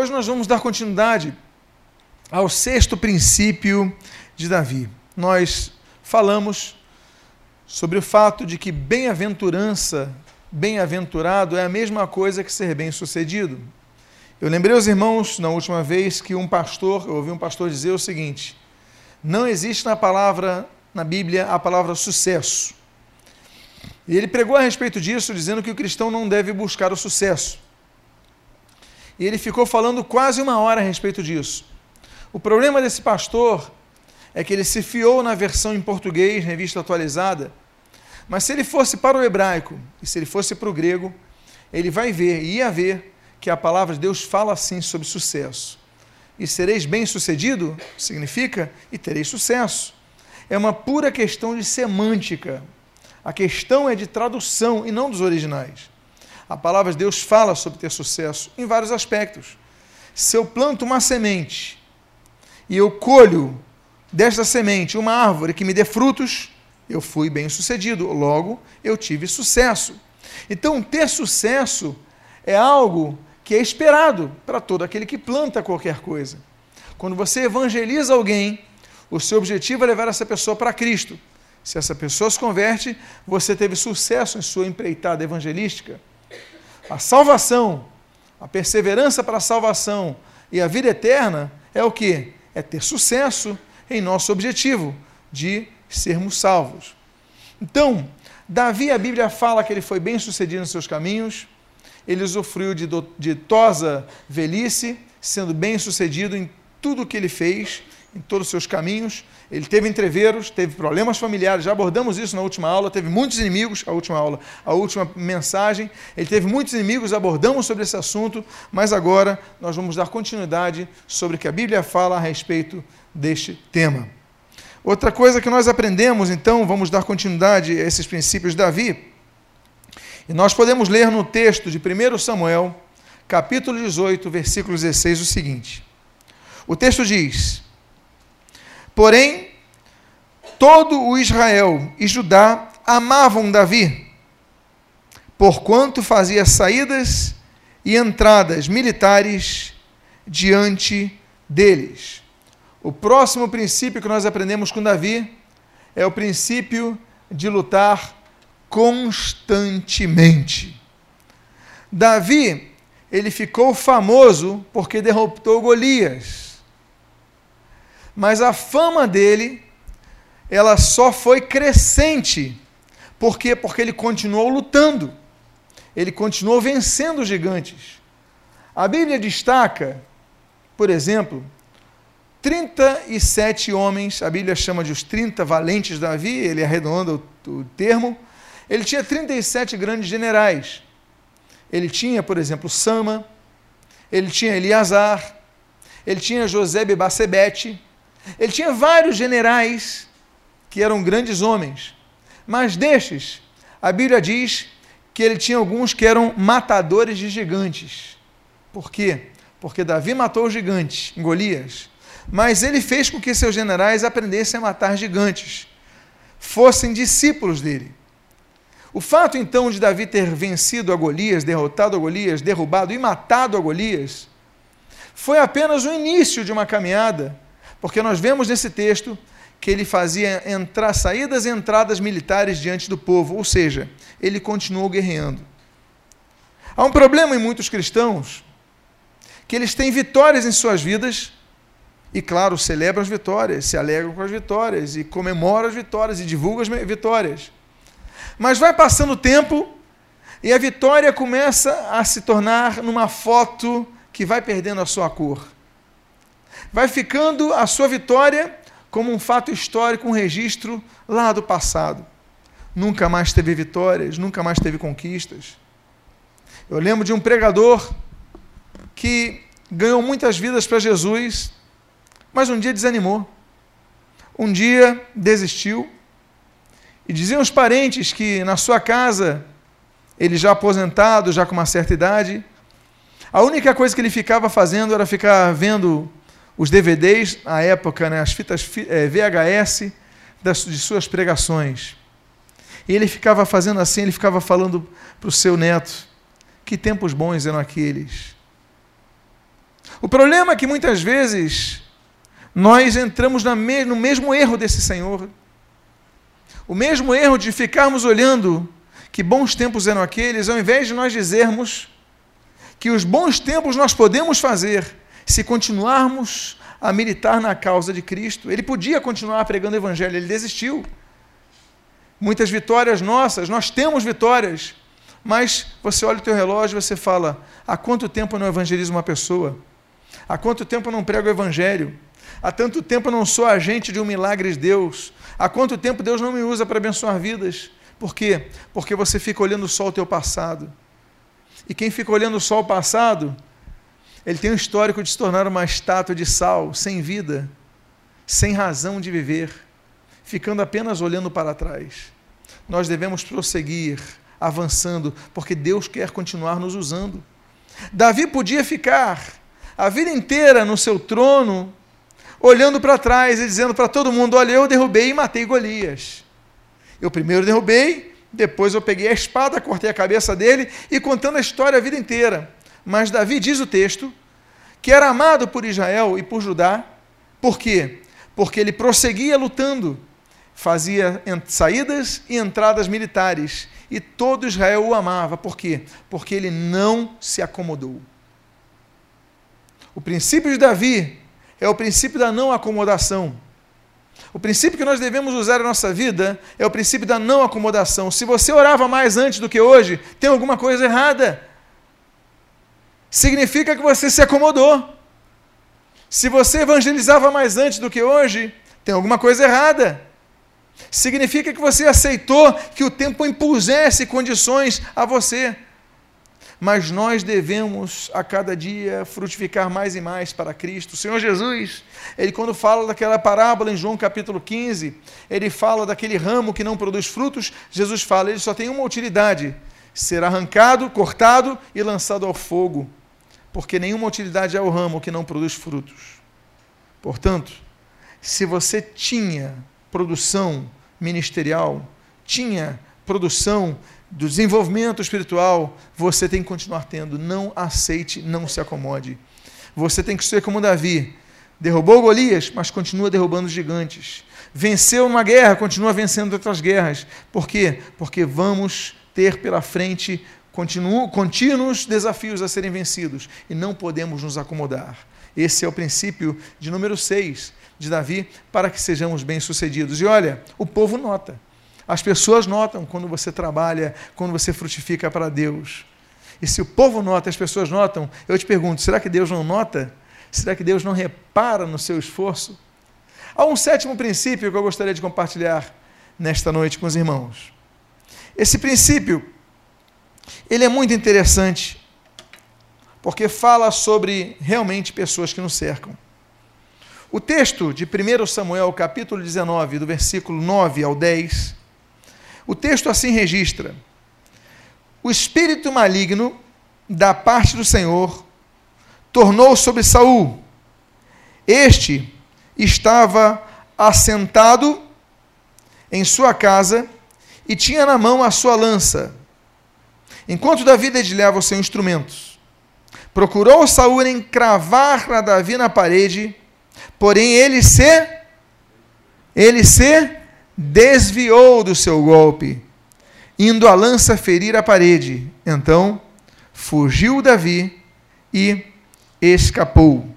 Hoje nós vamos dar continuidade ao sexto princípio de Davi. Nós falamos sobre o fato de que bem-aventurança, bem-aventurado é a mesma coisa que ser bem-sucedido. Eu lembrei aos irmãos na última vez que um pastor, eu ouvi um pastor dizer o seguinte: não existe na palavra, na Bíblia, a palavra sucesso. E ele pregou a respeito disso, dizendo que o cristão não deve buscar o sucesso. E ele ficou falando quase uma hora a respeito disso. O problema desse pastor é que ele se fiou na versão em português, revista atualizada, mas se ele fosse para o hebraico e se ele fosse para o grego, ele vai ver, e ia ver, que a palavra de Deus fala assim sobre sucesso. E sereis bem-sucedido significa e tereis sucesso. É uma pura questão de semântica. A questão é de tradução e não dos originais. A palavra de Deus fala sobre ter sucesso em vários aspectos. Se eu planto uma semente e eu colho desta semente uma árvore que me dê frutos, eu fui bem sucedido, logo eu tive sucesso. Então, ter sucesso é algo que é esperado para todo aquele que planta qualquer coisa. Quando você evangeliza alguém, o seu objetivo é levar essa pessoa para Cristo. Se essa pessoa se converte, você teve sucesso em sua empreitada evangelística. A salvação, a perseverança para a salvação e a vida eterna é o que? É ter sucesso em nosso objetivo de sermos salvos. Então, Davi, a Bíblia fala que ele foi bem sucedido nos seus caminhos, ele usufruiu de ditosa velhice, sendo bem sucedido em tudo o que ele fez, em todos os seus caminhos. Ele teve entreveros, teve problemas familiares, já abordamos isso na última aula, teve muitos inimigos, a última aula, a última mensagem. Ele teve muitos inimigos, abordamos sobre esse assunto, mas agora nós vamos dar continuidade sobre o que a Bíblia fala a respeito deste tema. Outra coisa que nós aprendemos, então, vamos dar continuidade a esses princípios de Davi. E nós podemos ler no texto de 1 Samuel, capítulo 18, versículo 16, o seguinte: O texto diz: Porém, todo o Israel e Judá amavam Davi, porquanto fazia saídas e entradas militares diante deles. O próximo princípio que nós aprendemos com Davi é o princípio de lutar constantemente. Davi, ele ficou famoso porque derrotou Golias. Mas a fama dele, ela só foi crescente. Por quê? Porque ele continuou lutando. Ele continuou vencendo os gigantes. A Bíblia destaca, por exemplo, 37 homens, a Bíblia chama de os 30 valentes de Davi, ele arredonda o, o termo. Ele tinha 37 grandes generais. Ele tinha, por exemplo, Sama, ele tinha Eleazar, ele tinha José Bebacebete, ele tinha vários generais que eram grandes homens. Mas destes, a Bíblia diz que ele tinha alguns que eram matadores de gigantes. Por quê? Porque Davi matou os gigantes em Golias mas ele fez com que seus generais aprendessem a matar gigantes, fossem discípulos dele. O fato então de Davi ter vencido a Golias, derrotado a Golias, derrubado e matado a Golias, foi apenas o início de uma caminhada, porque nós vemos nesse texto que ele fazia entrar, saídas e entradas militares diante do povo, ou seja, ele continuou guerreando. Há um problema em muitos cristãos, que eles têm vitórias em suas vidas, e, claro, celebram as vitórias, se alegram com as vitórias, e comemoram as vitórias, e divulgam as vitórias. Mas vai passando o tempo e a vitória começa a se tornar numa foto que vai perdendo a sua cor. Vai ficando a sua vitória como um fato histórico, um registro lá do passado. Nunca mais teve vitórias, nunca mais teve conquistas. Eu lembro de um pregador que ganhou muitas vidas para Jesus mas um dia desanimou. Um dia desistiu. E diziam os parentes que na sua casa, ele já aposentado, já com uma certa idade, a única coisa que ele ficava fazendo era ficar vendo os DVDs, na época, né, as fitas é, VHS das, de suas pregações. E ele ficava fazendo assim, ele ficava falando para o seu neto: que tempos bons eram aqueles. O problema é que muitas vezes nós entramos no mesmo erro desse Senhor. O mesmo erro de ficarmos olhando que bons tempos eram aqueles, ao invés de nós dizermos que os bons tempos nós podemos fazer se continuarmos a militar na causa de Cristo. Ele podia continuar pregando o Evangelho, ele desistiu. Muitas vitórias nossas, nós temos vitórias, mas você olha o teu relógio e você fala: há quanto tempo eu não evangelizo uma pessoa? Há quanto tempo eu não prego o Evangelho? Há tanto tempo eu não sou agente de um milagre de Deus? Há quanto tempo Deus não me usa para abençoar vidas? Por quê? Porque você fica olhando só o teu passado. E quem fica olhando só o passado, ele tem um histórico de se tornar uma estátua de sal, sem vida, sem razão de viver, ficando apenas olhando para trás. Nós devemos prosseguir, avançando, porque Deus quer continuar nos usando. Davi podia ficar a vida inteira no seu trono, olhando para trás e dizendo para todo mundo: Olha, eu derrubei e matei Golias. Eu primeiro derrubei, depois eu peguei a espada, cortei a cabeça dele e contando a história a vida inteira. Mas Davi diz o texto que era amado por Israel e por Judá. Por quê? Porque ele prosseguia lutando, fazia saídas e entradas militares e todo Israel o amava. Por quê? Porque ele não se acomodou. O princípio de Davi é o princípio da não acomodação. O princípio que nós devemos usar na nossa vida é o princípio da não acomodação. Se você orava mais antes do que hoje, tem alguma coisa errada. Significa que você se acomodou. Se você evangelizava mais antes do que hoje, tem alguma coisa errada. Significa que você aceitou que o tempo impusesse condições a você mas nós devemos a cada dia frutificar mais e mais para Cristo. O Senhor Jesus, ele quando fala daquela parábola em João capítulo 15, ele fala daquele ramo que não produz frutos, Jesus fala, ele só tem uma utilidade: ser arrancado, cortado e lançado ao fogo, porque nenhuma utilidade é o ramo que não produz frutos. Portanto, se você tinha produção ministerial, tinha produção do desenvolvimento espiritual, você tem que continuar tendo. Não aceite, não se acomode. Você tem que ser como Davi. Derrubou Golias, mas continua derrubando os gigantes. Venceu uma guerra, continua vencendo outras guerras. Por quê? Porque vamos ter pela frente continuo, contínuos desafios a serem vencidos e não podemos nos acomodar. Esse é o princípio de número 6 de Davi para que sejamos bem-sucedidos. E olha, o povo nota. As pessoas notam quando você trabalha, quando você frutifica para Deus. E se o povo nota, as pessoas notam, eu te pergunto: será que Deus não nota? Será que Deus não repara no seu esforço? Há um sétimo princípio que eu gostaria de compartilhar nesta noite com os irmãos. Esse princípio, ele é muito interessante, porque fala sobre realmente pessoas que nos cercam. O texto de 1 Samuel, capítulo 19, do versículo 9 ao 10, o texto assim registra: O espírito maligno da parte do Senhor tornou sobre Saul. Este estava assentado em sua casa e tinha na mão a sua lança, enquanto Davi dedilhava os seus instrumentos. Procurou Saul encravar a Davi na parede, porém ele se ele se desviou do seu golpe, indo a lança ferir a parede. Então fugiu Davi e escapou.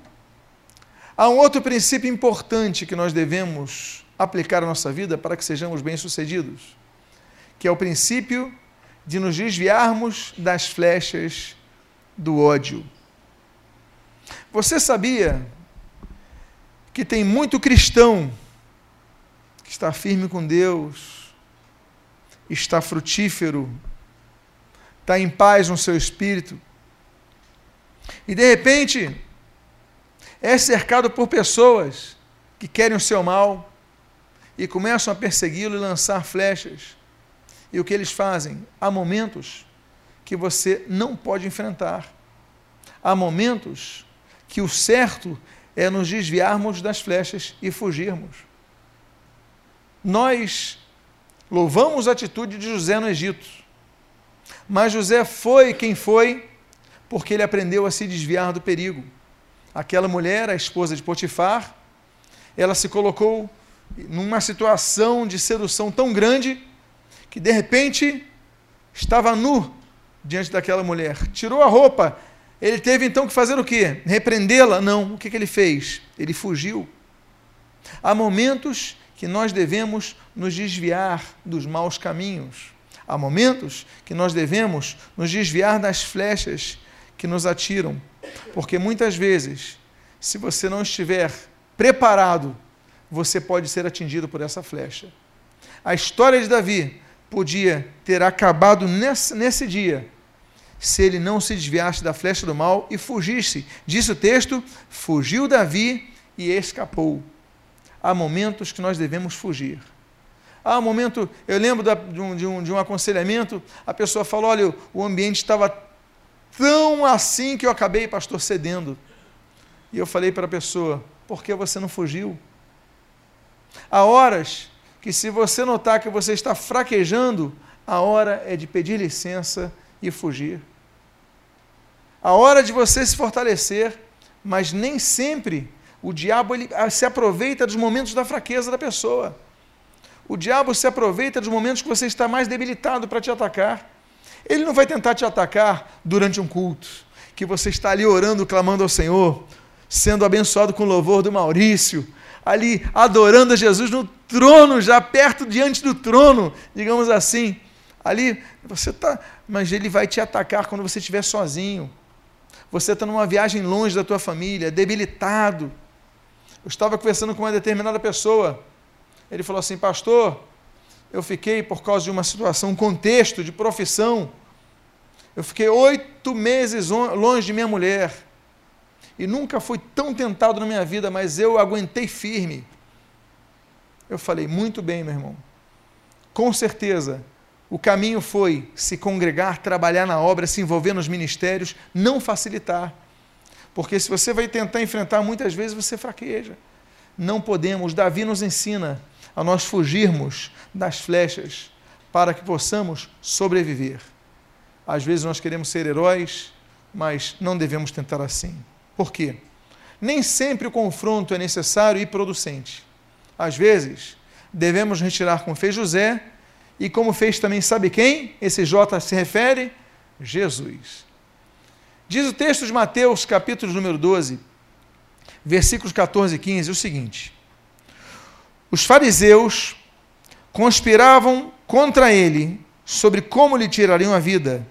Há um outro princípio importante que nós devemos aplicar à nossa vida para que sejamos bem-sucedidos, que é o princípio de nos desviarmos das flechas do ódio. Você sabia que tem muito cristão está firme com Deus, está frutífero, está em paz no seu espírito, e de repente é cercado por pessoas que querem o seu mal e começam a persegui-lo e lançar flechas. E o que eles fazem? Há momentos que você não pode enfrentar. Há momentos que o certo é nos desviarmos das flechas e fugirmos. Nós louvamos a atitude de José no Egito, mas José foi quem foi porque ele aprendeu a se desviar do perigo, aquela mulher, a esposa de Potifar, ela se colocou numa situação de sedução tão grande que de repente estava nu diante daquela mulher. Tirou a roupa. Ele teve então que fazer o quê? Repreendê-la? Não. O que, que ele fez? Ele fugiu. Há momentos que nós devemos nos desviar dos maus caminhos. Há momentos que nós devemos nos desviar das flechas que nos atiram. Porque muitas vezes, se você não estiver preparado, você pode ser atingido por essa flecha. A história de Davi podia ter acabado nesse, nesse dia se ele não se desviasse da flecha do mal e fugisse. Diz o texto: fugiu Davi e escapou. Há momentos que nós devemos fugir. Há um momento, eu lembro de, um, de, um, de um aconselhamento, a pessoa falou: olha, o ambiente estava tão assim que eu acabei, pastor, cedendo. E eu falei para a pessoa: por que você não fugiu? Há horas que, se você notar que você está fraquejando, a hora é de pedir licença e fugir. A hora de você se fortalecer, mas nem sempre o diabo ele ah, se aproveita dos momentos da fraqueza da pessoa. O diabo se aproveita dos momentos que você está mais debilitado para te atacar. Ele não vai tentar te atacar durante um culto, que você está ali orando, clamando ao Senhor, sendo abençoado com o louvor do Maurício, ali adorando a Jesus no trono, já perto diante do trono, digamos assim. Ali você está, mas ele vai te atacar quando você estiver sozinho. Você está numa viagem longe da tua família, debilitado. Eu estava conversando com uma determinada pessoa. Ele falou assim, pastor, eu fiquei por causa de uma situação, um contexto de profissão. Eu fiquei oito meses longe de minha mulher. E nunca fui tão tentado na minha vida, mas eu aguentei firme. Eu falei, muito bem, meu irmão. Com certeza, o caminho foi se congregar, trabalhar na obra, se envolver nos ministérios, não facilitar. Porque se você vai tentar enfrentar, muitas vezes você fraqueja. Não podemos. Davi nos ensina a nós fugirmos das flechas para que possamos sobreviver. Às vezes nós queremos ser heróis, mas não devemos tentar assim. Por quê? Nem sempre o confronto é necessário e producente. Às vezes, devemos retirar como fez José e como fez também, sabe quem? Esse J se refere? Jesus. Diz o texto de Mateus, capítulo número 12, versículos 14 e 15, o seguinte: Os fariseus conspiravam contra ele sobre como lhe tirariam a vida.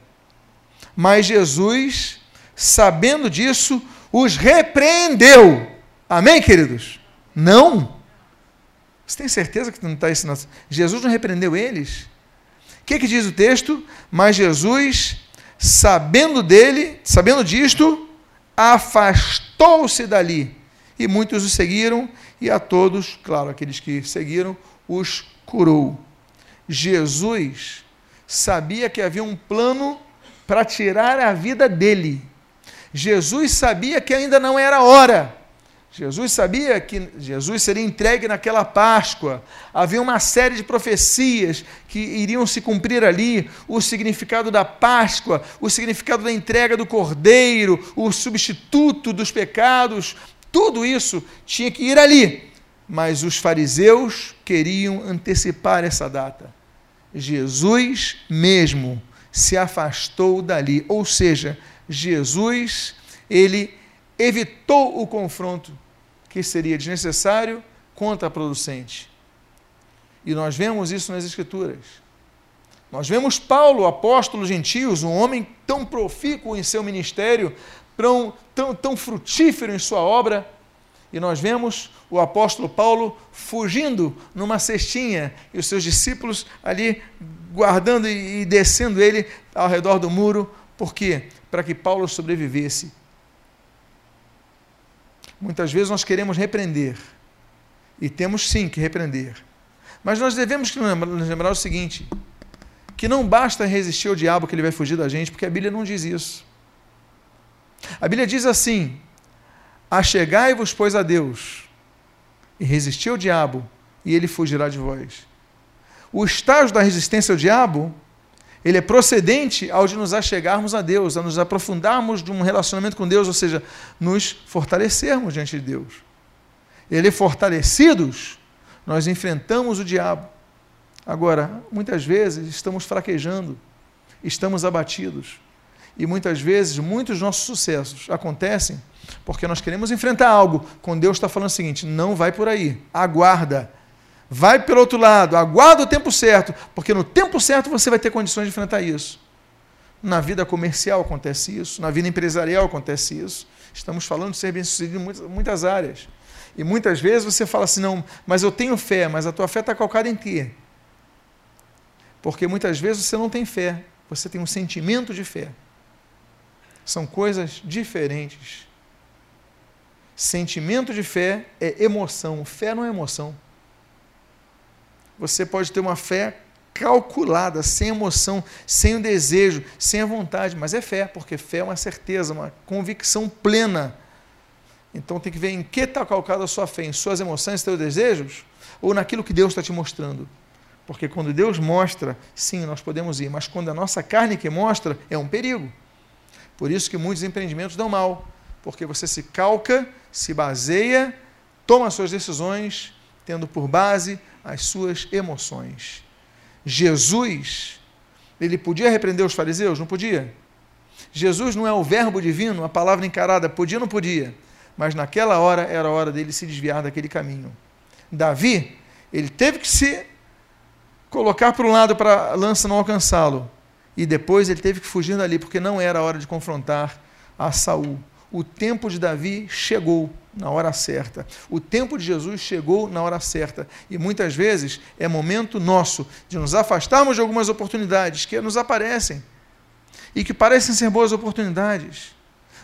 Mas Jesus, sabendo disso, os repreendeu. Amém, queridos? Não. Você tem certeza que não está ensinando? Jesus não repreendeu eles? O que, que diz o texto? Mas Jesus, sabendo dele, sabendo disto, afastou-se dali. E muitos o seguiram, e a todos, claro, aqueles que seguiram, os curou. Jesus sabia que havia um plano para tirar a vida dele. Jesus sabia que ainda não era hora. Jesus sabia que Jesus seria entregue naquela Páscoa. Havia uma série de profecias que iriam se cumprir ali. O significado da Páscoa, o significado da entrega do Cordeiro, o substituto dos pecados, tudo isso tinha que ir ali. Mas os fariseus queriam antecipar essa data. Jesus mesmo se afastou dali, ou seja, Jesus, ele evitou o confronto que seria desnecessário, contraproducente. E nós vemos isso nas Escrituras. Nós vemos Paulo, apóstolo gentios, um homem tão profícuo em seu ministério, tão, tão, tão frutífero em sua obra, e nós vemos o apóstolo Paulo fugindo numa cestinha e os seus discípulos ali guardando e descendo ele ao redor do muro. Por quê? Para que Paulo sobrevivesse. Muitas vezes nós queremos repreender, e temos sim que repreender. Mas nós devemos nos lembrar o seguinte: que não basta resistir ao diabo que ele vai fugir da gente, porque a Bíblia não diz isso. A Bíblia diz assim: Achegai-vos, pois, a Deus, e resisti ao diabo, e ele fugirá de vós. O estágio da resistência ao diabo Ele é procedente ao de nos achegarmos a Deus, a nos aprofundarmos de um relacionamento com Deus, ou seja, nos fortalecermos diante de Deus. Ele é fortalecidos, nós enfrentamos o diabo. Agora, muitas vezes estamos fraquejando, estamos abatidos. E muitas vezes, muitos nossos sucessos acontecem porque nós queremos enfrentar algo, quando Deus está falando o seguinte: não vai por aí, aguarda. Vai pelo outro lado, aguarda o tempo certo, porque no tempo certo você vai ter condições de enfrentar isso. Na vida comercial acontece isso, na vida empresarial acontece isso. Estamos falando de ser bem-sucedido em muitas, muitas áreas. E muitas vezes você fala assim: não, mas eu tenho fé, mas a tua fé está calcada em quê? Porque muitas vezes você não tem fé, você tem um sentimento de fé. São coisas diferentes. Sentimento de fé é emoção, fé não é emoção. Você pode ter uma fé calculada, sem emoção, sem o desejo, sem a vontade, mas é fé, porque fé é uma certeza, uma convicção plena. Então tem que ver em que está calcada a sua fé, em suas emoções, seus desejos, ou naquilo que Deus está te mostrando. Porque quando Deus mostra, sim, nós podemos ir, mas quando a nossa carne que mostra, é um perigo. Por isso que muitos empreendimentos dão mal, porque você se calca, se baseia, toma suas decisões, tendo por base as suas emoções. Jesus, ele podia repreender os fariseus? Não podia. Jesus não é o verbo divino, a palavra encarada, podia ou não podia? Mas naquela hora era a hora dele se desviar daquele caminho. Davi, ele teve que se colocar para um lado para a lança não alcançá-lo. E depois ele teve que fugir dali, porque não era a hora de confrontar a Saul. O tempo de Davi chegou na hora certa. O tempo de Jesus chegou na hora certa. E muitas vezes é momento nosso de nos afastarmos de algumas oportunidades que nos aparecem e que parecem ser boas oportunidades.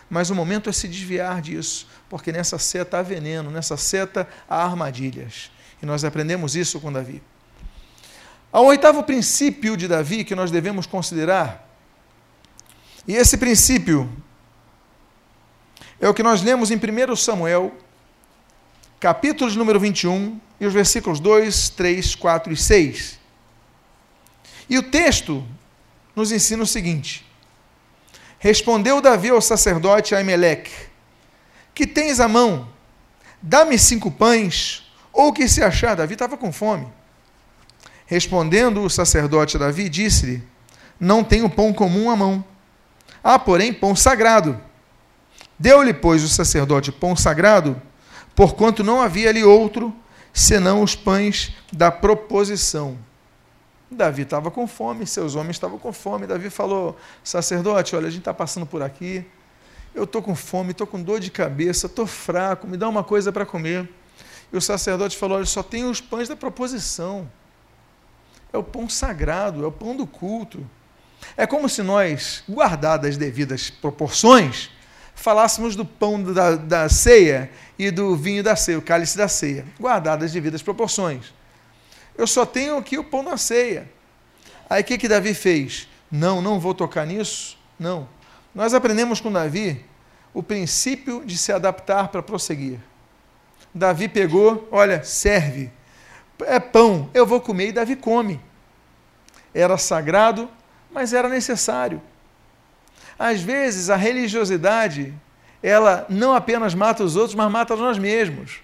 Mas o momento é se desviar disso, porque nessa seta há veneno, nessa seta há armadilhas. E nós aprendemos isso com Davi. Há um oitavo princípio de Davi que nós devemos considerar, e esse princípio é o que nós lemos em 1 Samuel, capítulo número 21, e os versículos 2, 3, 4 e 6. E o texto nos ensina o seguinte: Respondeu Davi ao sacerdote Aimeleque: Que tens à mão? Dá-me cinco pães, ou o que se achar. Davi estava com fome. Respondendo o sacerdote Davi, disse-lhe: Não tenho pão comum à mão. Há, porém, pão sagrado. Deu-lhe, pois, o sacerdote pão sagrado, porquanto não havia ali outro, senão os pães da proposição. Davi estava com fome, seus homens estavam com fome. Davi falou: Sacerdote, olha, a gente está passando por aqui, eu estou com fome, estou com dor de cabeça, estou fraco, me dá uma coisa para comer. E o sacerdote falou: Olha, só tem os pães da proposição é o pão sagrado, é o pão do culto. É como se nós, guardadas as devidas proporções, falássemos do pão da, da ceia e do vinho da ceia, o cálice da ceia, guardadas as devidas proporções. Eu só tenho aqui o pão da ceia. Aí o que, que Davi fez? Não, não vou tocar nisso. Não. Nós aprendemos com Davi o princípio de se adaptar para prosseguir. Davi pegou, olha, serve é pão, eu vou comer, e Davi come. Era sagrado, mas era necessário. Às vezes, a religiosidade, ela não apenas mata os outros, mas mata nós mesmos.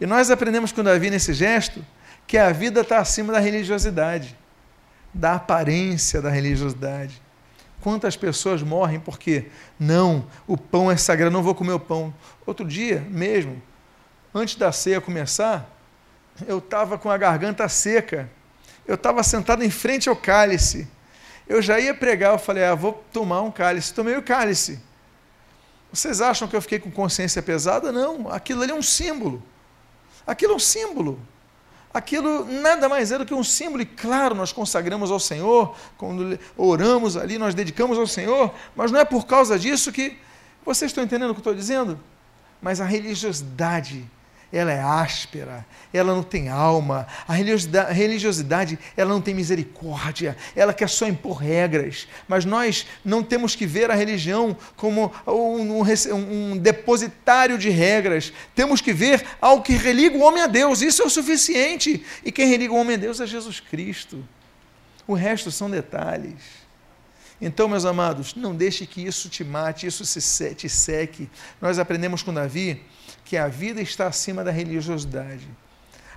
E nós aprendemos com Davi nesse gesto que a vida está acima da religiosidade, da aparência da religiosidade. Quantas pessoas morrem porque, não, o pão é sagrado, não vou comer o pão. Outro dia mesmo, antes da ceia começar, eu estava com a garganta seca. Eu estava sentado em frente ao cálice. Eu já ia pregar, eu falei, ah, vou tomar um cálice. Tomei o cálice. Vocês acham que eu fiquei com consciência pesada? Não, aquilo ali é um símbolo. Aquilo é um símbolo. Aquilo nada mais é do que um símbolo, e claro, nós consagramos ao Senhor, quando oramos ali, nós dedicamos ao Senhor, mas não é por causa disso que. Vocês estão entendendo o que eu estou dizendo? Mas a religiosidade ela é áspera, ela não tem alma, a religiosidade, a religiosidade, ela não tem misericórdia, ela quer só impor regras, mas nós não temos que ver a religião como um, um, um depositário de regras, temos que ver algo que religa o homem a Deus, isso é o suficiente, e quem religa o homem a Deus é Jesus Cristo, o resto são detalhes. Então, meus amados, não deixe que isso te mate, isso te seque. Nós aprendemos com Davi que a vida está acima da religiosidade.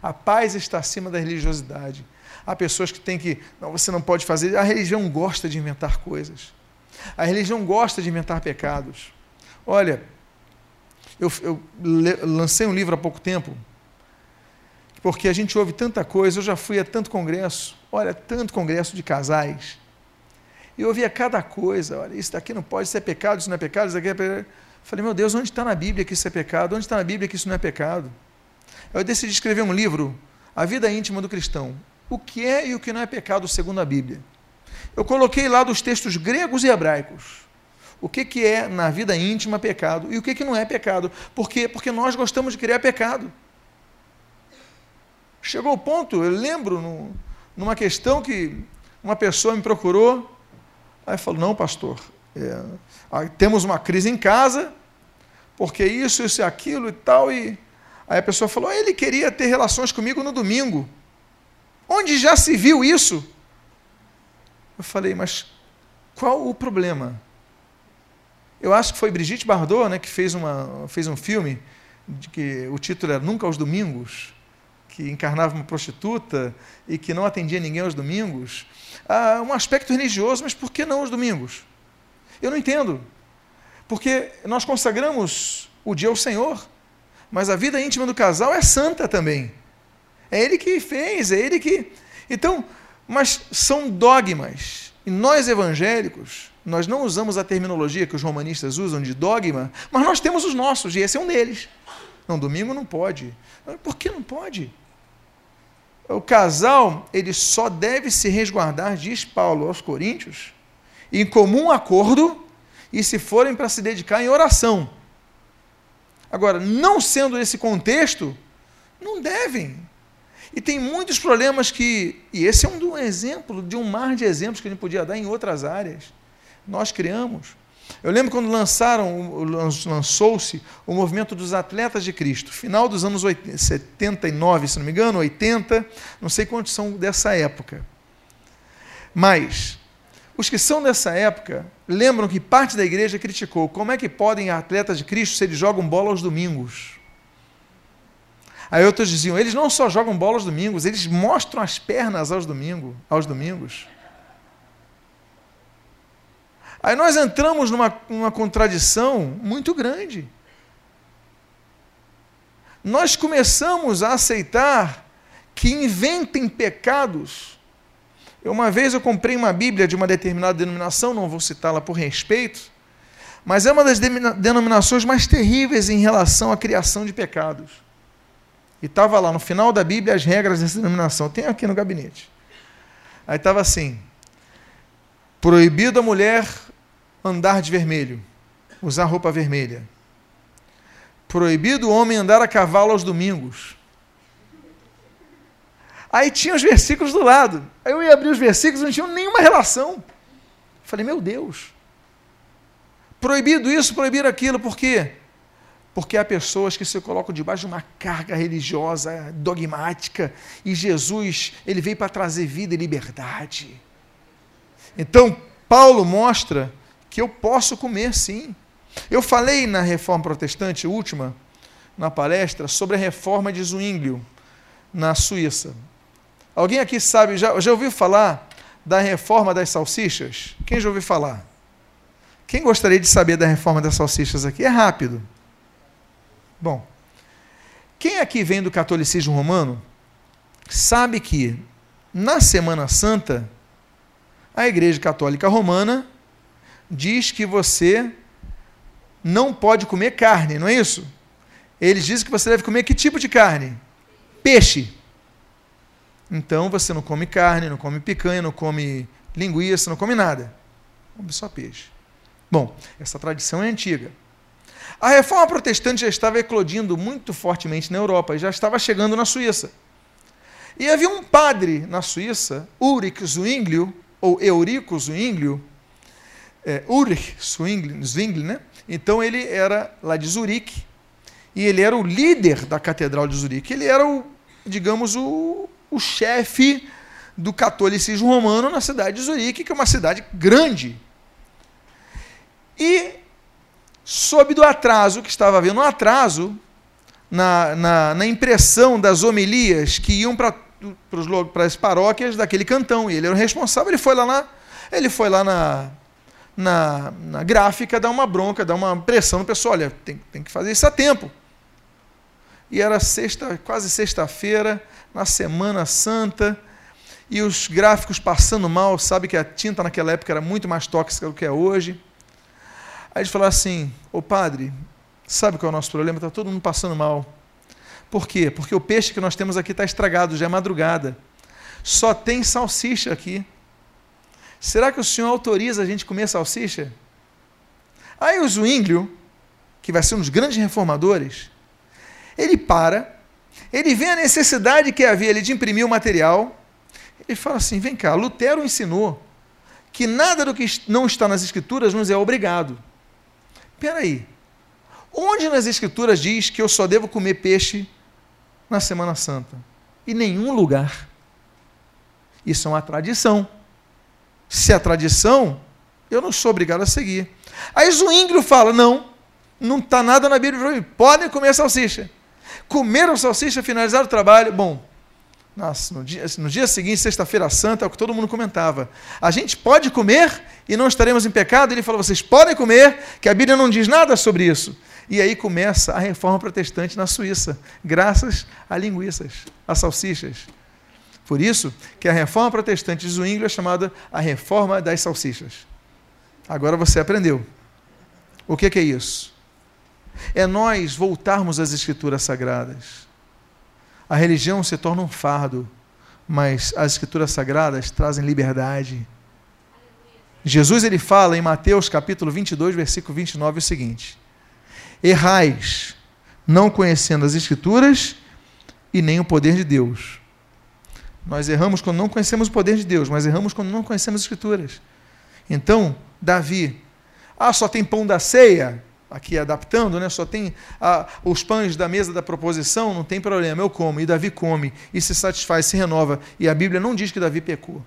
A paz está acima da religiosidade. Há pessoas que têm que. Não, você não pode fazer. A religião gosta de inventar coisas. A religião gosta de inventar pecados. Olha, eu, eu lancei um livro há pouco tempo, porque a gente ouve tanta coisa. Eu já fui a tanto congresso, olha, tanto congresso de casais. E eu ouvia cada coisa. Olha, isso daqui não pode, isso é pecado, isso não é pecado, isso daqui é pecado. Falei, meu Deus, onde está na Bíblia que isso é pecado? Onde está na Bíblia que isso não é pecado? Eu decidi escrever um livro, A Vida Íntima do Cristão. O que é e o que não é pecado segundo a Bíblia. Eu coloquei lá dos textos gregos e hebraicos. O que, que é na vida íntima pecado e o que, que não é pecado. Por quê? Porque nós gostamos de criar pecado. Chegou o ponto, eu lembro no, numa questão que uma pessoa me procurou, aí falou, não, pastor, é, temos uma crise em casa, porque isso, isso e aquilo e tal, e aí a pessoa falou, ele queria ter relações comigo no domingo. Onde já se viu isso? Eu falei, mas qual o problema? Eu acho que foi Brigitte Bardot né, que fez, uma, fez um filme, de que o título era Nunca aos Domingos, que encarnava uma prostituta e que não atendia ninguém aos domingos. Ah, um aspecto religioso, mas por que não aos domingos? Eu não entendo. Porque nós consagramos o dia ao Senhor, mas a vida íntima do casal é santa também. É ele que fez, é ele que. Então, mas são dogmas. E nós evangélicos, nós não usamos a terminologia que os romanistas usam de dogma, mas nós temos os nossos, e esse é um deles. Não, domingo não pode. Por que não pode? O casal, ele só deve se resguardar, diz Paulo aos Coríntios, em comum acordo e se forem para se dedicar em oração. Agora, não sendo esse contexto, não devem. E tem muitos problemas que, e esse é um, exemplo de um mar de exemplos que a gente podia dar em outras áreas. Nós criamos. Eu lembro quando lançaram, lançou-se o movimento dos atletas de Cristo, final dos anos 80, 79, se não me engano, 80, não sei quantos são dessa época. Mas os que são dessa época lembram que parte da igreja criticou como é que podem atletas de Cristo se eles jogam bola aos domingos. Aí outros diziam, eles não só jogam bola aos domingos, eles mostram as pernas aos, domingo, aos domingos. Aí nós entramos numa, numa contradição muito grande. Nós começamos a aceitar que inventem pecados. Uma vez eu comprei uma Bíblia de uma determinada denominação, não vou citá-la por respeito, mas é uma das denominações mais terríveis em relação à criação de pecados. E estava lá no final da Bíblia as regras dessa denominação. Tem aqui no gabinete. Aí estava assim: proibido a mulher andar de vermelho, usar roupa vermelha. Proibido o homem andar a cavalo aos domingos. Aí tinha os versículos do lado. Aí eu ia abrir os versículos e não tinham nenhuma relação. Falei, meu Deus. Proibido isso, proibir aquilo, por quê? Porque há pessoas que se colocam debaixo de uma carga religiosa, dogmática, e Jesus, ele veio para trazer vida e liberdade. Então, Paulo mostra que eu posso comer sim. Eu falei na reforma protestante última, na palestra, sobre a reforma de Zwinglio, na Suíça. Alguém aqui sabe, já, já ouviu falar da reforma das salsichas? Quem já ouviu falar? Quem gostaria de saber da reforma das salsichas aqui? É rápido. Bom, quem aqui vem do catolicismo romano sabe que na Semana Santa a Igreja Católica Romana diz que você não pode comer carne, não é isso? Eles dizem que você deve comer que tipo de carne? Peixe. Então você não come carne, não come picanha, não come linguiça, não come nada. Come só peixe. Bom, essa tradição é antiga. A reforma protestante já estava eclodindo muito fortemente na Europa, já estava chegando na Suíça. E havia um padre na Suíça, Ulrich Zwinglio, ou Eurico Zwinglio, é, Ulrich Zwinglio, Zwinglio, né? Então ele era lá de Zurique, e ele era o líder da Catedral de Zurique. Ele era o, digamos, o, o chefe do catolicismo romano na cidade de Zurique, que é uma cidade grande, E soube do atraso que estava havendo, um atraso na, na, na impressão das homilias que iam para as paróquias daquele cantão. E ele era o responsável, ele foi lá na, ele foi lá na, na, na gráfica dar uma bronca, dar uma pressão no pessoal, olha, tem, tem que fazer isso a tempo. E era sexta, quase sexta-feira, na Semana Santa, e os gráficos passando mal, sabe que a tinta naquela época era muito mais tóxica do que é hoje. Aí eles falaram assim: Ô padre, sabe qual é o nosso problema? Está todo mundo passando mal. Por quê? Porque o peixe que nós temos aqui está estragado, já é madrugada. Só tem salsicha aqui. Será que o senhor autoriza a gente comer salsicha? Aí o Zwinglio, que vai ser um dos grandes reformadores, ele para, ele vê a necessidade que havia ali de imprimir o material, ele fala assim: vem cá, Lutero ensinou que nada do que não está nas Escrituras nos é obrigado. Espera aí, onde nas Escrituras diz que eu só devo comer peixe na Semana Santa? Em nenhum lugar. Isso é uma tradição. Se é tradição, eu não sou obrigado a seguir. Aí Zwinglio fala: não, não está nada na Bíblia, podem comer salsicha. Comeram salsicha, finalizaram o trabalho, bom, nossa, no dia, no dia seguinte, sexta-feira santa, é o que todo mundo comentava. A gente pode comer e não estaremos em pecado? Ele falou: vocês podem comer, que a Bíblia não diz nada sobre isso. E aí começa a reforma protestante na Suíça, graças a linguiças, a salsichas. Por isso que a reforma protestante de Zwingli é chamada a reforma das salsichas. Agora você aprendeu. O que, que é isso? É nós voltarmos às escrituras sagradas a religião se torna um fardo, mas as escrituras sagradas trazem liberdade. Jesus ele fala em Mateus capítulo 22, versículo 29 o seguinte: Errais, não conhecendo as escrituras e nem o poder de Deus. Nós erramos quando não conhecemos o poder de Deus, mas erramos quando não conhecemos as escrituras. Então, Davi, ah, só tem pão da ceia? Aqui adaptando, né? só tem ah, os pães da mesa da proposição, não tem problema, eu como, e Davi come, e se satisfaz, se renova. E a Bíblia não diz que Davi pecou.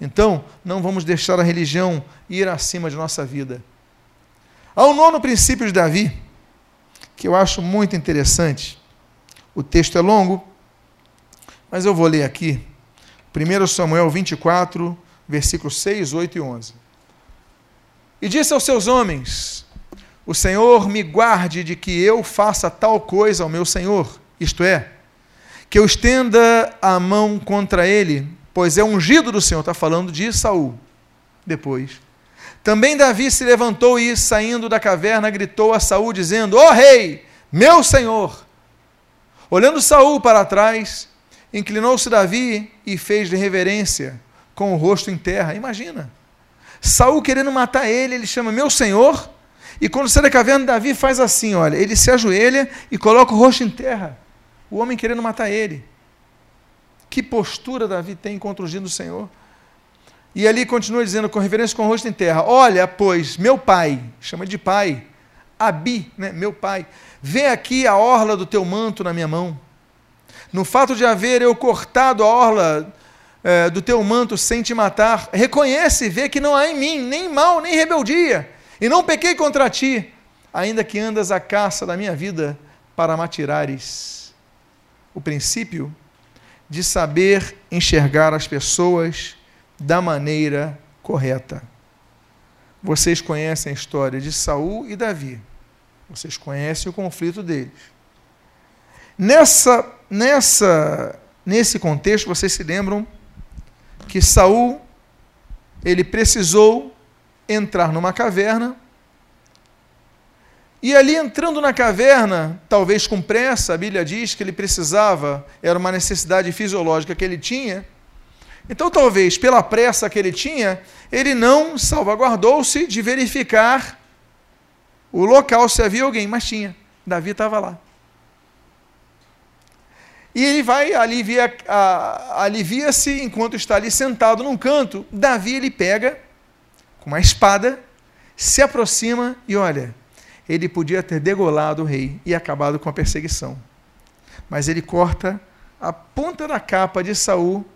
Então, não vamos deixar a religião ir acima de nossa vida. Há um nono princípio de Davi, que eu acho muito interessante. O texto é longo, mas eu vou ler aqui. 1 Samuel 24, versículos 6, 8 e 11. E disse aos seus homens: o Senhor me guarde de que eu faça tal coisa ao meu Senhor, isto é, que eu estenda a mão contra ele, pois é ungido do Senhor. Está falando de Saul. Depois. Também Davi se levantou e, saindo da caverna, gritou a Saul, dizendo: Ó oh, rei, meu senhor! Olhando Saul para trás, inclinou-se Davi e fez-lhe reverência, com o rosto em terra. Imagina. Saul querendo matar ele, ele chama meu senhor e quando sai da caverna, Davi faz assim: olha, ele se ajoelha e coloca o rosto em terra. O homem querendo matar ele. Que postura Davi tem contra o ungido do Senhor? E ali continua dizendo, com reverência com o rosto em terra: Olha, pois, meu pai, chama de pai, Abi, né, meu pai, vê aqui a orla do teu manto na minha mão. No fato de haver eu cortado a orla é, do teu manto sem te matar, reconhece e vê que não há em mim nem mal, nem rebeldia e não pequei contra ti, ainda que andas à caça da minha vida para matirares. O princípio de saber enxergar as pessoas da maneira correta. Vocês conhecem a história de Saul e Davi. Vocês conhecem o conflito deles. Nessa, nessa, nesse contexto, vocês se lembram que Saul ele precisou entrar numa caverna. E ali entrando na caverna, talvez com pressa, a Bíblia diz que ele precisava, era uma necessidade fisiológica que ele tinha. Então, talvez pela pressa que ele tinha, ele não salvaguardou-se de verificar o local se havia alguém, mas tinha. Davi estava lá. E ele vai, alivia, alivia-se enquanto está ali sentado num canto. Davi ele pega com uma espada, se aproxima e olha, ele podia ter degolado o rei e acabado com a perseguição. Mas ele corta a ponta da capa de Saul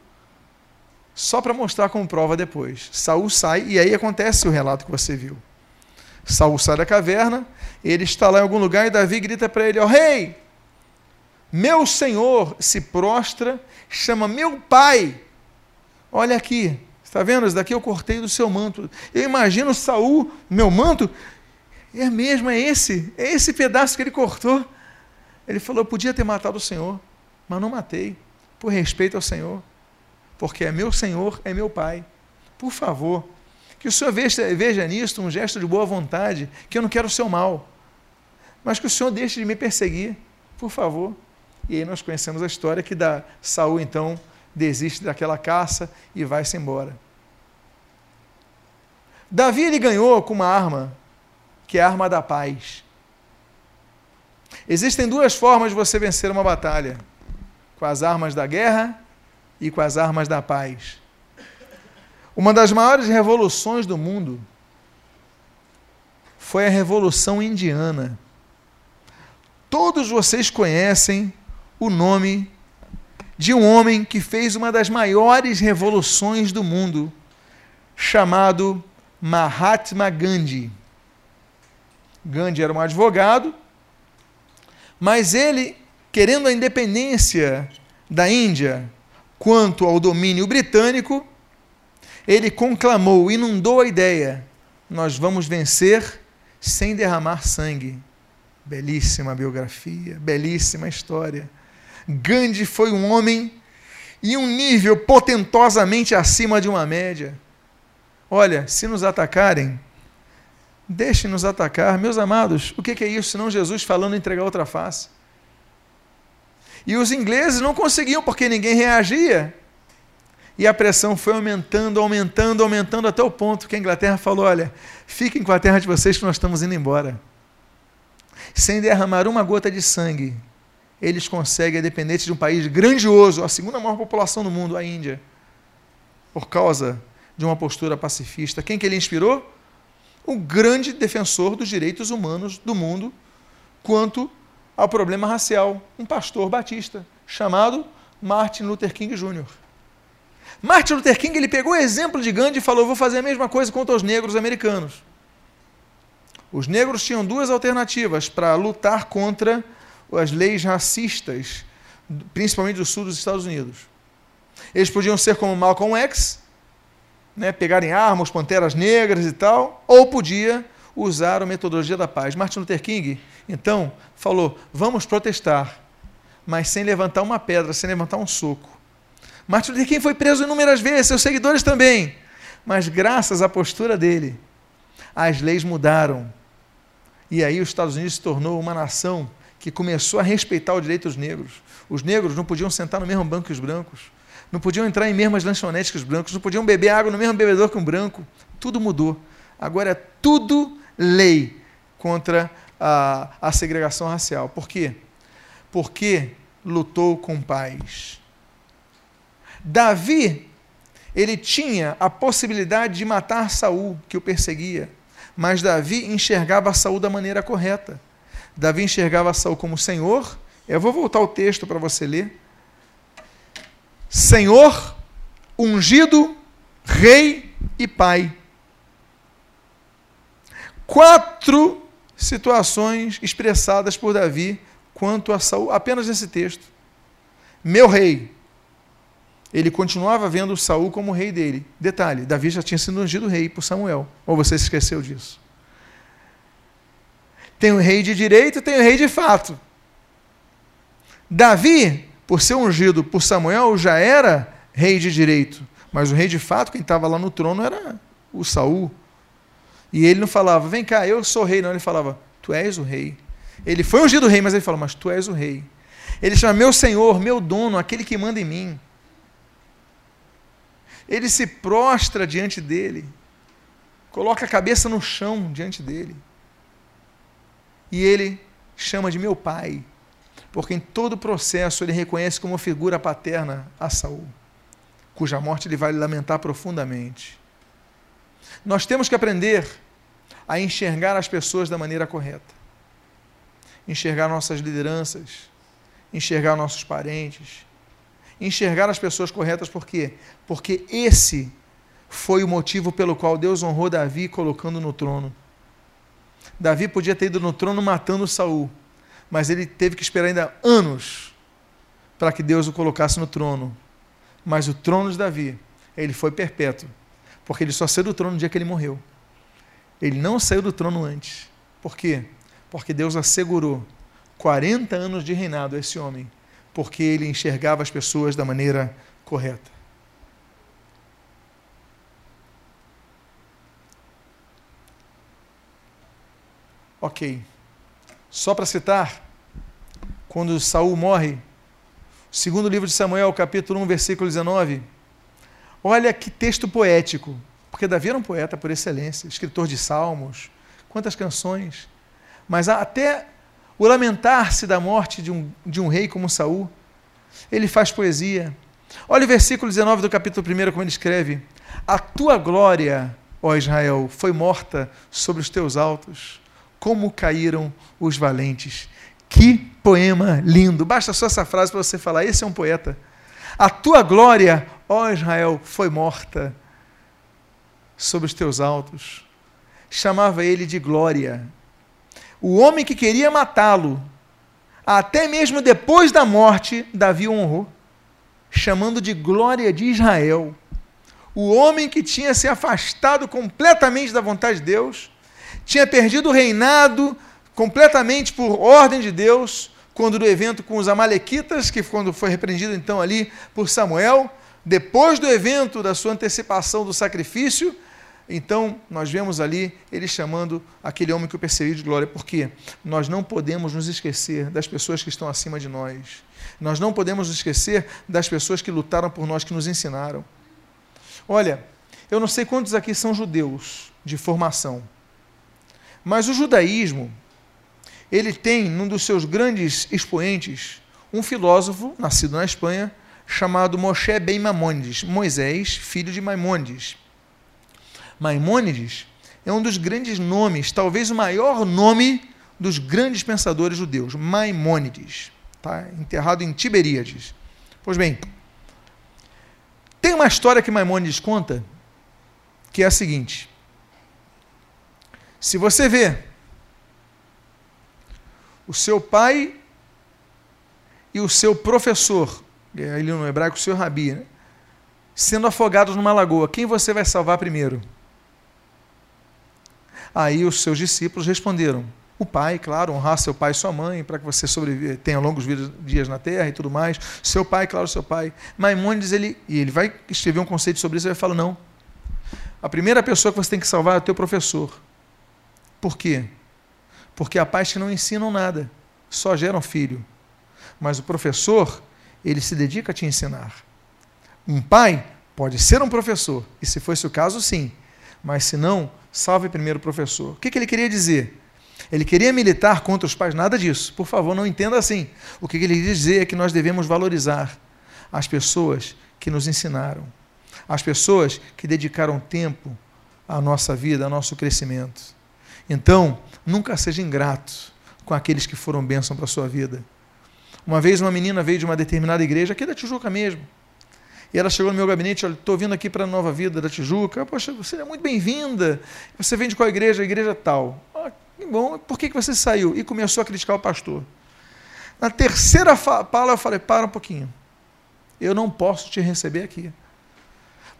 só para mostrar como prova depois. Saul sai e aí acontece o relato que você viu. Saul sai da caverna, ele está lá em algum lugar e Davi grita para ele: Ó oh, rei, meu senhor se prostra, chama meu pai. Olha aqui, está vendo? Isso daqui eu cortei do seu manto. Eu imagino Saul, meu manto, é mesmo, é esse, é esse pedaço que ele cortou. Ele falou: Eu podia ter matado o Senhor, mas não matei, por respeito ao Senhor, porque é meu Senhor, é meu Pai. Por favor, que o Senhor veja, veja nisto um gesto de boa vontade, que eu não quero o seu mal, mas que o Senhor deixe de me perseguir, por favor. E aí nós conhecemos a história que da Saul então desiste daquela caça e vai-se embora. Davi ele ganhou com uma arma, que é a arma da paz. Existem duas formas de você vencer uma batalha: com as armas da guerra e com as armas da paz. Uma das maiores revoluções do mundo foi a Revolução Indiana. Todos vocês conhecem o nome de um homem que fez uma das maiores revoluções do mundo, chamado Mahatma Gandhi. Gandhi era um advogado, mas ele, querendo a independência da Índia quanto ao domínio britânico, ele conclamou, inundou a ideia: nós vamos vencer sem derramar sangue. Belíssima biografia, belíssima história. Gandhi foi um homem em um nível potentosamente acima de uma média. Olha, se nos atacarem, deixem-nos atacar. Meus amados, o que é isso senão Jesus falando entregar outra face? E os ingleses não conseguiam porque ninguém reagia. E a pressão foi aumentando, aumentando, aumentando até o ponto que a Inglaterra falou: olha, fiquem com a terra de vocês que nós estamos indo embora. Sem derramar uma gota de sangue, eles conseguem, independente de um país grandioso, a segunda maior população do mundo, a Índia, por causa de uma postura pacifista. Quem que ele inspirou? O grande defensor dos direitos humanos do mundo quanto ao problema racial, um pastor batista chamado Martin Luther King Jr. Martin Luther King ele pegou o exemplo de Gandhi e falou: vou fazer a mesma coisa contra os negros americanos. Os negros tinham duas alternativas para lutar contra as leis racistas, principalmente do sul dos Estados Unidos. Eles podiam ser como Malcolm X, né, pegarem armas, panteras negras e tal, ou podia usar a metodologia da paz. Martin Luther King, então, falou: vamos protestar, mas sem levantar uma pedra, sem levantar um soco. Martin Luther King foi preso inúmeras vezes, seus seguidores também. Mas graças à postura dele, as leis mudaram. E aí os Estados Unidos se tornou uma nação que começou a respeitar o direito dos negros. Os negros não podiam sentar no mesmo banco que os brancos, não podiam entrar em mesmas lanchonetes que os brancos, não podiam beber água no mesmo bebedor que um branco. Tudo mudou. Agora é tudo lei contra a, a segregação racial. Por quê? Porque lutou com paz. Davi, ele tinha a possibilidade de matar Saul, que o perseguia, mas Davi enxergava Saul da maneira correta. Davi enxergava Saul como Senhor. Eu vou voltar o texto para você ler. Senhor, ungido, rei e pai. Quatro situações expressadas por Davi quanto a Saul, apenas nesse texto. Meu rei, ele continuava vendo Saul como rei dele. Detalhe, Davi já tinha sido ungido rei por Samuel. Ou você se esqueceu disso? Tem o rei de direito tem o rei de fato. Davi, por ser ungido por Samuel, já era rei de direito. Mas o rei de fato, quem estava lá no trono, era o Saul. E ele não falava, vem cá, eu sou rei. Não, ele falava, tu és o rei. Ele foi ungido rei, mas ele falou, mas tu és o rei. Ele chama meu senhor, meu dono, aquele que manda em mim ele se prostra diante dele, coloca a cabeça no chão diante dele. E ele chama de meu pai, porque em todo o processo ele reconhece como figura paterna a Saul, cuja morte ele vai lamentar profundamente. Nós temos que aprender a enxergar as pessoas da maneira correta. Enxergar nossas lideranças, enxergar nossos parentes, enxergar as pessoas corretas, por quê? Porque esse foi o motivo pelo qual Deus honrou Davi colocando no trono. Davi podia ter ido no trono matando Saul, mas ele teve que esperar ainda anos para que Deus o colocasse no trono. Mas o trono de Davi, ele foi perpétuo, porque ele só saiu do trono no dia que ele morreu. Ele não saiu do trono antes. Por quê? Porque Deus assegurou 40 anos de reinado a esse homem, porque ele enxergava as pessoas da maneira correta. Ok. Só para citar, quando Saul morre, segundo livro de Samuel, capítulo 1, versículo 19. Olha que texto poético, porque Davi era um poeta por excelência, escritor de salmos, quantas canções. Mas até o lamentar-se da morte de um, de um rei como Saul, ele faz poesia. Olha o versículo 19 do capítulo 1, como ele escreve: A tua glória, ó Israel, foi morta sobre os teus altos como caíram os valentes. Que poema lindo! Basta só essa frase para você falar: esse é um poeta. A tua glória, ó Israel, foi morta sobre os teus altos. Chamava ele de glória. O homem que queria matá-lo, até mesmo depois da morte, Davi o honrou, chamando de glória de Israel. O homem que tinha se afastado completamente da vontade de Deus, tinha perdido o reinado completamente por ordem de Deus, quando do evento com os Amalequitas, que quando foi repreendido então ali por Samuel, depois do evento da sua antecipação do sacrifício, então nós vemos ali ele chamando aquele homem que o perseguiu de glória, porque nós não podemos nos esquecer das pessoas que estão acima de nós. Nós não podemos nos esquecer das pessoas que lutaram por nós, que nos ensinaram. Olha, eu não sei quantos aqui são judeus de formação. Mas o judaísmo, ele tem, num dos seus grandes expoentes, um filósofo nascido na Espanha, chamado Moshe Ben Maimonides, Moisés, filho de Maimonides. Maimonides é um dos grandes nomes, talvez o maior nome dos grandes pensadores judeus, Maimônides, tá? enterrado em Tiberíades. Pois bem, tem uma história que Maimônides conta, que é a seguinte: se você vê o seu pai e o seu professor, ali no hebraico, o seu rabi, né? sendo afogados numa lagoa, quem você vai salvar primeiro? Aí os seus discípulos responderam: o pai, claro, honrar seu pai e sua mãe, para que você sobreviva, tenha longos dias na terra e tudo mais. Seu pai, claro, seu pai. Maimônides, ele, e ele vai escrever um conceito sobre isso, ele vai falar: não. A primeira pessoa que você tem que salvar é o teu professor. Por quê? Porque há pais que não ensinam nada, só geram filho. Mas o professor, ele se dedica a te ensinar. Um pai pode ser um professor, e se fosse o caso, sim. Mas se não, salve primeiro o professor. O que, que ele queria dizer? Ele queria militar contra os pais, nada disso. Por favor, não entenda assim. O que ele queria dizer é que nós devemos valorizar as pessoas que nos ensinaram, as pessoas que dedicaram tempo à nossa vida, ao nosso crescimento. Então, nunca seja ingrato com aqueles que foram bênção para a sua vida. Uma vez uma menina veio de uma determinada igreja, aqui da Tijuca mesmo. E ela chegou no meu gabinete, olha, estou vindo aqui para a Nova Vida da Tijuca. Poxa, você é muito bem-vinda. Você vem de qual igreja? A igreja tal. Ah, que bom. Por que, que você saiu? E começou a criticar o pastor. Na terceira fala, eu falei, para um pouquinho. Eu não posso te receber aqui.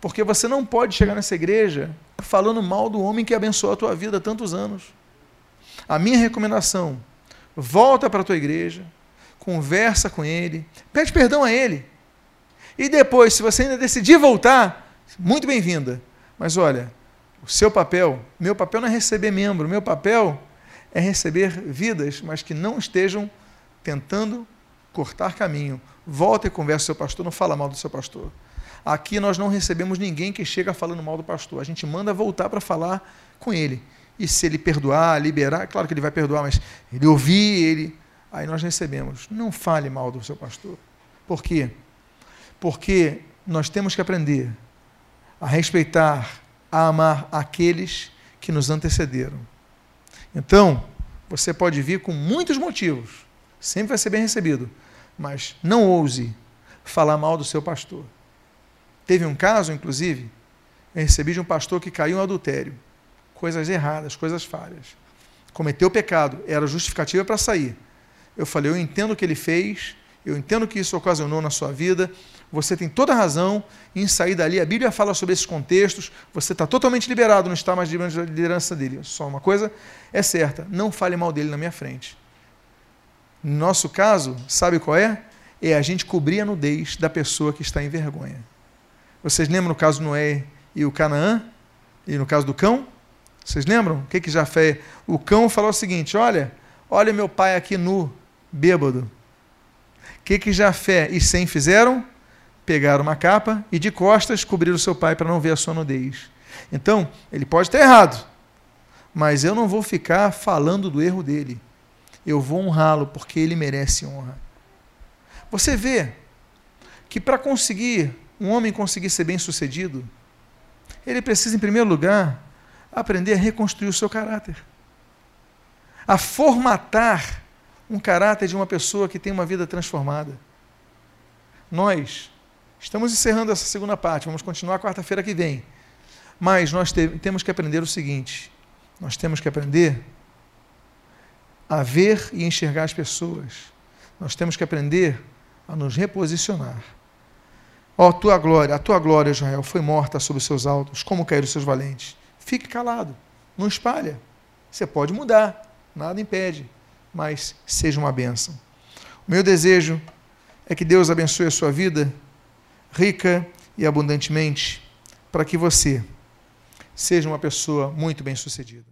Porque você não pode chegar nessa igreja falando mal do homem que abençoou a tua vida há tantos anos. A minha recomendação: volta para a tua igreja, conversa com ele, pede perdão a ele. E depois, se você ainda decidir voltar, muito bem-vinda. Mas olha, o seu papel, meu papel não é receber membro, meu papel é receber vidas, mas que não estejam tentando cortar caminho. Volta e conversa com o seu pastor, não fala mal do seu pastor. Aqui nós não recebemos ninguém que chega falando mal do pastor. A gente manda voltar para falar com ele. E se ele perdoar, liberar, claro que ele vai perdoar, mas ele ouvir, ele. Aí nós recebemos. Não fale mal do seu pastor. Por quê? Porque nós temos que aprender a respeitar, a amar aqueles que nos antecederam. Então, você pode vir com muitos motivos, sempre vai ser bem recebido, mas não ouse falar mal do seu pastor. Teve um caso, inclusive, eu recebi de um pastor que caiu em adultério. Coisas erradas, coisas falhas. cometeu o pecado, era justificativa para sair. Eu falei, eu entendo o que ele fez, eu entendo que isso ocasionou na sua vida, você tem toda a razão em sair dali. A Bíblia fala sobre esses contextos, você está totalmente liberado, não está mais de liderança dele. Só uma coisa é certa: não fale mal dele na minha frente. No nosso caso, sabe qual é? É a gente cobrir a nudez da pessoa que está em vergonha. Vocês lembram no caso do Noé e o Canaã? E no caso do cão? Vocês lembram? O que que Jafé? O cão falou o seguinte: Olha, olha meu pai aqui nu, bêbado. O que que Jafé e Sem fizeram? Pegaram uma capa e de costas cobriram seu pai para não ver a sua nudez. Então, ele pode estar errado, mas eu não vou ficar falando do erro dele. Eu vou honrá-lo porque ele merece honra. Você vê que para conseguir um homem conseguir ser bem-sucedido, ele precisa, em primeiro lugar, aprender a reconstruir o seu caráter, a formatar um caráter de uma pessoa que tem uma vida transformada. Nós estamos encerrando essa segunda parte, vamos continuar quarta-feira que vem. Mas nós te temos que aprender o seguinte: nós temos que aprender a ver e enxergar as pessoas. Nós temos que aprender a nos reposicionar. Ó, oh, tua glória, a tua glória, Israel, foi morta sob os seus altos, como caíram os seus valentes. Fique calado, não espalha. Você pode mudar, nada impede, mas seja uma bênção. O meu desejo é que Deus abençoe a sua vida rica e abundantemente, para que você seja uma pessoa muito bem-sucedida.